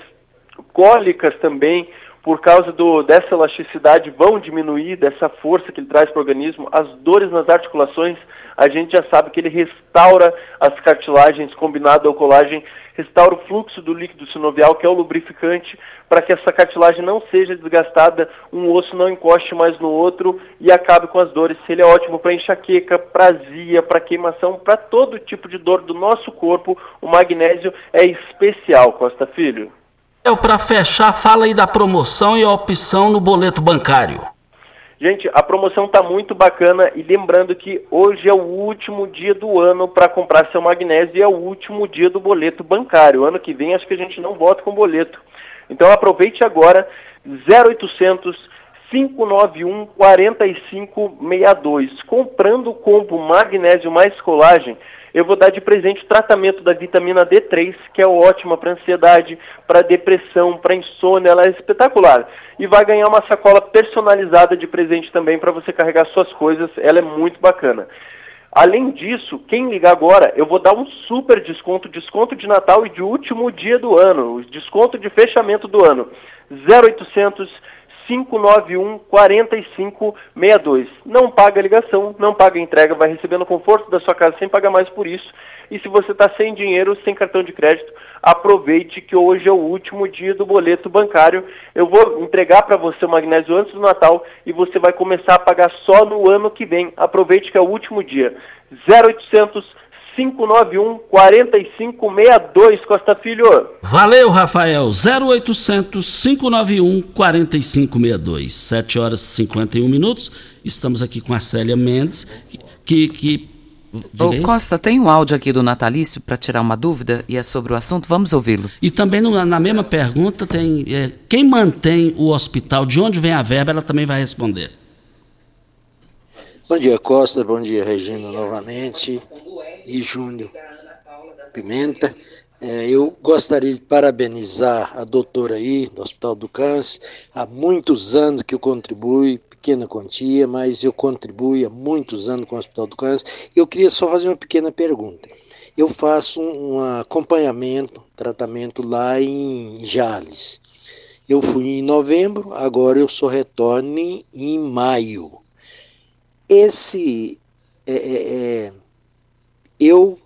cólicas também por causa do, dessa elasticidade, vão diminuir, dessa força que ele traz para o organismo. As dores nas articulações, a gente já sabe que ele restaura as cartilagens combinado ao colágeno, restaura o fluxo do líquido sinovial, que é o lubrificante, para que essa cartilagem não seja desgastada, um osso não encoste mais no outro e acabe com as dores. Ele é ótimo para enxaqueca, para azia, para queimação, para todo tipo de dor do nosso corpo. O magnésio é especial, Costa Filho.
Para fechar, fala aí da promoção e a opção no boleto bancário.
Gente, a promoção está muito bacana e lembrando que hoje é o último dia do ano para comprar seu magnésio e é o último dia do boleto bancário. Ano que vem acho que a gente não volta com boleto. Então aproveite agora 0800 591 4562. Comprando o combo magnésio mais colagem, eu vou dar de presente o tratamento da vitamina D3, que é ótima para ansiedade, para depressão, para insônia, ela é espetacular. E vai ganhar uma sacola personalizada de presente também para você carregar suas coisas, ela é muito bacana. Além disso, quem ligar agora, eu vou dar um super desconto, desconto de Natal e de último dia do ano, desconto de fechamento do ano. 0800 591 4562. Não paga ligação, não paga entrega, vai receber no conforto da sua casa sem pagar mais por isso. E se você está sem dinheiro, sem cartão de crédito, aproveite que hoje é o último dia do boleto bancário. Eu vou entregar para você o magnésio antes do Natal e você vai começar a pagar só no ano que vem. Aproveite que é o último dia. 0800 591 4562, Costa Filho.
Valeu, Rafael. 0800 591 4562. 7 horas e 51 minutos. Estamos aqui com a Célia Mendes, que. que...
Ô, Costa, tem um áudio aqui do Natalício para tirar uma dúvida e é sobre o assunto. Vamos ouvi-lo.
E também no, na mesma pergunta tem é, quem mantém o hospital, de onde vem a verba, ela também vai responder.
Bom dia, Costa. Bom dia, Regina, novamente. E Júnior Pimenta. É, eu gostaria de parabenizar a doutora aí do Hospital do Câncer. Há muitos anos que eu contribuo, pequena quantia, mas eu contribuo há muitos anos com o Hospital do Câncer. Eu queria só fazer uma pequena pergunta. Eu faço um acompanhamento, tratamento lá em Jales. Eu fui em novembro, agora eu só retorno em maio esse é, é, é, eu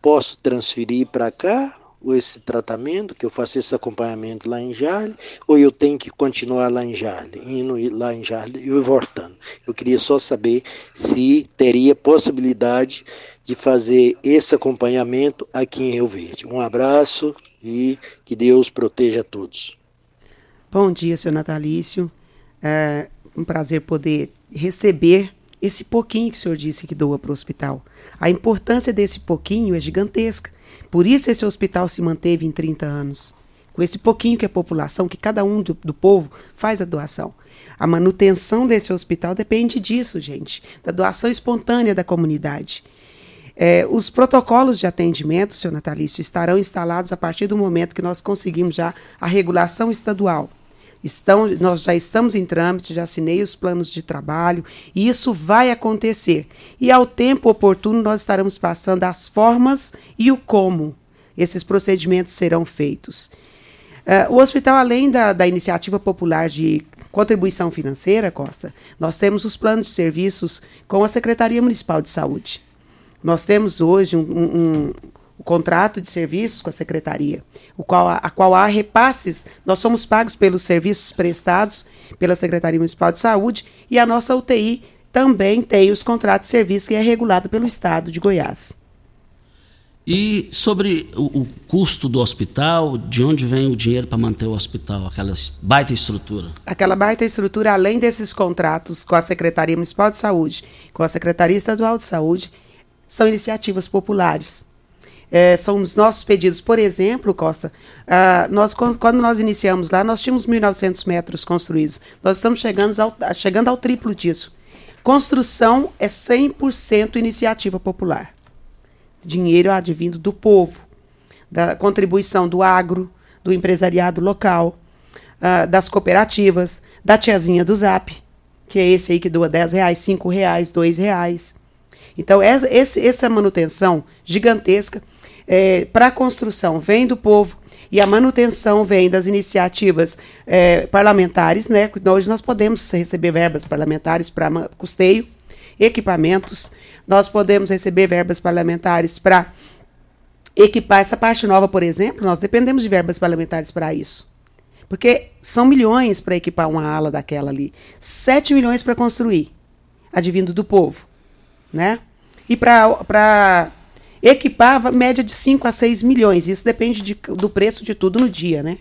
posso transferir para cá esse tratamento, que eu faço esse acompanhamento lá em Jarle, ou eu tenho que continuar lá em Jarle, indo lá em Jarle e voltando. Eu queria só saber se teria possibilidade de fazer esse acompanhamento aqui em Rio Verde. Um abraço e que Deus proteja a todos.
Bom dia, seu Natalício. É um prazer poder receber esse pouquinho que o senhor disse que doa para o hospital. A importância desse pouquinho é gigantesca. Por isso esse hospital se manteve em 30 anos. Com esse pouquinho que a população, que cada um do, do povo faz a doação. A manutenção desse hospital depende disso, gente, da doação espontânea da comunidade. É, os protocolos de atendimento, seu Natalício, estarão instalados a partir do momento que nós conseguimos já a regulação estadual. Estão, nós já estamos em trâmite, já assinei os planos de trabalho e isso vai acontecer. E ao tempo oportuno nós estaremos passando as formas e o como esses procedimentos serão feitos. Uh, o hospital, além da, da iniciativa popular de contribuição financeira, Costa, nós temos os planos de serviços com a Secretaria Municipal de Saúde. Nós temos hoje um, um, o contrato de serviços com a secretaria, o qual, a qual há repasses. Nós somos pagos pelos serviços prestados pela Secretaria Municipal de Saúde e a nossa UTI também tem os contratos de serviço que é regulado pelo Estado de Goiás.
E sobre o, o, custo do hospital, de onde vem o dinheiro para manter o hospital, aquela baita estrutura?
Aquela baita estrutura, além desses contratos com a Secretaria Municipal de Saúde, com a Secretaria Estadual de Saúde, são iniciativas populares. É, são os nossos pedidos. Por exemplo, Costa, uh, nós, quando nós iniciamos lá, nós tínhamos 1.900 metros construídos. Nós estamos chegando ao, chegando ao triplo disso. Construção é 100% iniciativa popular dinheiro advindo do povo, da contribuição do agro, do empresariado local, uh, das cooperativas, da tiazinha do Zap, que é esse aí que doa 10 reais, 5 reais, 2 reais. Então, esse, essa manutenção gigantesca é, para a construção vem do povo e a manutenção vem das iniciativas é, parlamentares, né? Hoje nós podemos receber verbas parlamentares para custeio, equipamentos, nós podemos receber verbas parlamentares para equipar essa parte nova, por exemplo, nós dependemos de verbas parlamentares para isso. Porque são milhões para equipar uma ala daquela ali. 7 milhões para construir, advindo do povo. Né? E para equipar, média de 5 a 6 milhões. Isso depende de, do preço de tudo no dia, né?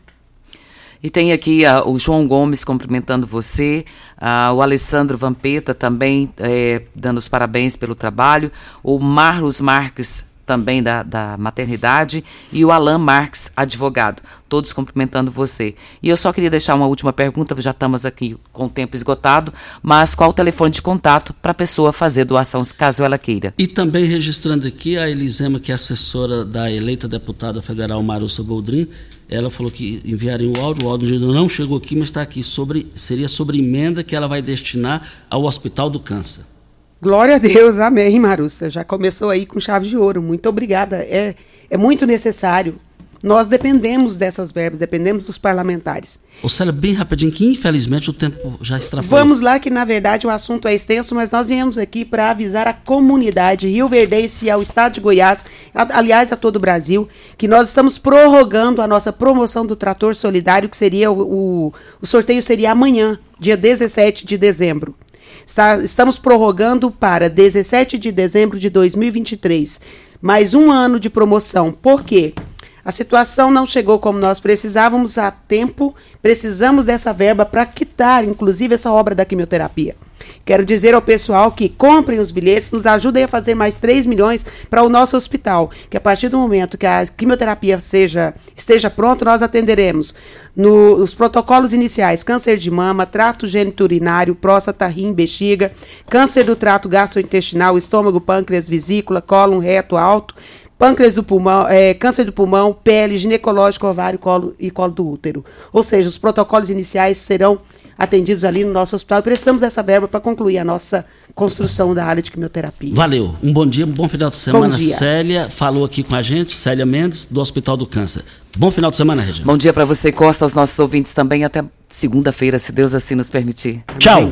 E tem aqui uh, o João Gomes cumprimentando você, uh, o Alessandro Vampeta também é, dando os parabéns pelo trabalho, o Marlos Marques também da, da maternidade e o Alan Marques, advogado, todos cumprimentando você. E eu só queria deixar uma última pergunta, já estamos aqui com o tempo esgotado, mas qual o telefone de contato para a pessoa fazer doação, caso ela queira?
E também registrando aqui a Elisema, que é assessora da eleita deputada federal Marussa Boldrin, ela falou que enviaria o áudio, o áudio não chegou aqui, mas está aqui sobre seria sobre emenda que ela vai destinar ao Hospital do Câncer.
Glória a Deus, amém, Marussa. Já começou aí com chave de ouro. Muito obrigada. É, é muito necessário. Nós dependemos dessas verbas, dependemos dos parlamentares.
Ô Célia, bem rapidinho, que infelizmente o tempo já extrapolou.
Vamos lá, que na verdade o assunto é extenso, mas nós viemos aqui para avisar a comunidade Rio Verdense e ao estado de Goiás, aliás, a todo o Brasil, que nós estamos prorrogando a nossa promoção do trator solidário, que seria o, o, o sorteio seria amanhã, dia 17 de dezembro. Está, estamos prorrogando para 17 de dezembro de 2023. Mais um ano de promoção. Por quê? A situação não chegou como nós precisávamos a tempo, precisamos dessa verba para quitar, inclusive, essa obra da quimioterapia. Quero dizer ao pessoal que comprem os bilhetes, nos ajudem a fazer mais 3 milhões para o nosso hospital, que a partir do momento que a quimioterapia seja, esteja pronta, nós atenderemos nos protocolos iniciais câncer de mama, trato geniturinário, próstata, rim, bexiga, câncer do trato gastrointestinal, estômago, pâncreas, vesícula, cólon, reto, alto, pâncreas do pulmão, é, câncer do pulmão, pele, ginecológico, ovário colo, e colo do útero. Ou seja, os protocolos iniciais serão atendidos ali no nosso hospital. Precisamos dessa verba para concluir a nossa construção da área de quimioterapia.
Valeu. Um bom dia, um bom final de semana. Célia falou aqui com a gente, Célia Mendes, do Hospital do Câncer. Bom final de semana, Regina.
Bom dia para você, Costa, aos nossos ouvintes também. Até segunda-feira, se Deus assim nos permitir.
Tchau.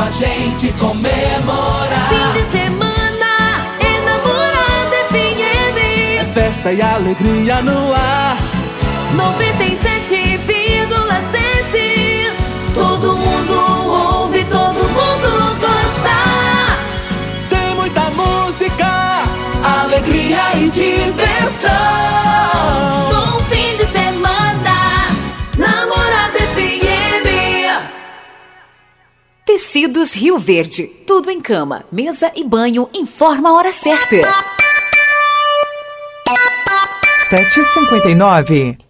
Com a gente comemorar.
Fim de semana, enamorada FM.
É festa e alegria no ar.
97,7.
Tecidos Rio Verde. Tudo em cama, mesa e banho. Informa a hora certa.
7h59.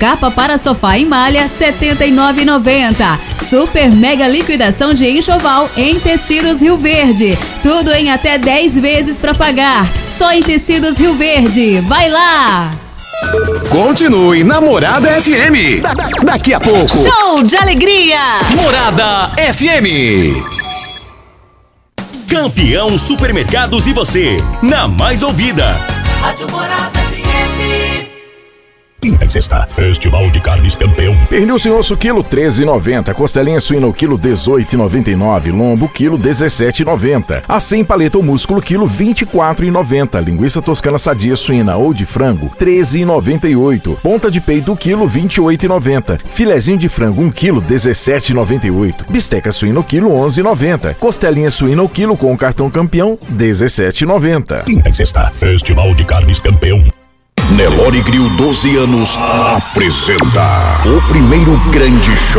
Capa para sofá em malha, R$ 79,90. Super mega liquidação de enxoval em Tecidos Rio Verde. Tudo em até 10 vezes para pagar. Só em Tecidos Rio Verde. Vai lá!
Continue na Morada FM. Da- daqui a pouco.
Show de alegria!
Morada FM.
Campeão Supermercados e você, na mais ouvida.
Rádio Morada FM.
Quinta e sexta, Festival de Carnes Campeão.
Pernil sem osso, quilo 13,90. Costelinha suína, o quilo 18,99. Lombo, quilo 17,90. Acém paleta ou músculo, quilo 24,90. Linguiça toscana sadia suína ou de frango, 13,98. Ponta de peito, quilo 28,90. Filezinho de frango, 1 quilo 17,98. Bisteca suína, o quilo 11,90. Costelinha suína, o quilo com cartão campeão, 17,90.
Quinta e sexta, Festival de Carnes Campeão.
Nelore Grill 12 anos apresenta o primeiro grande show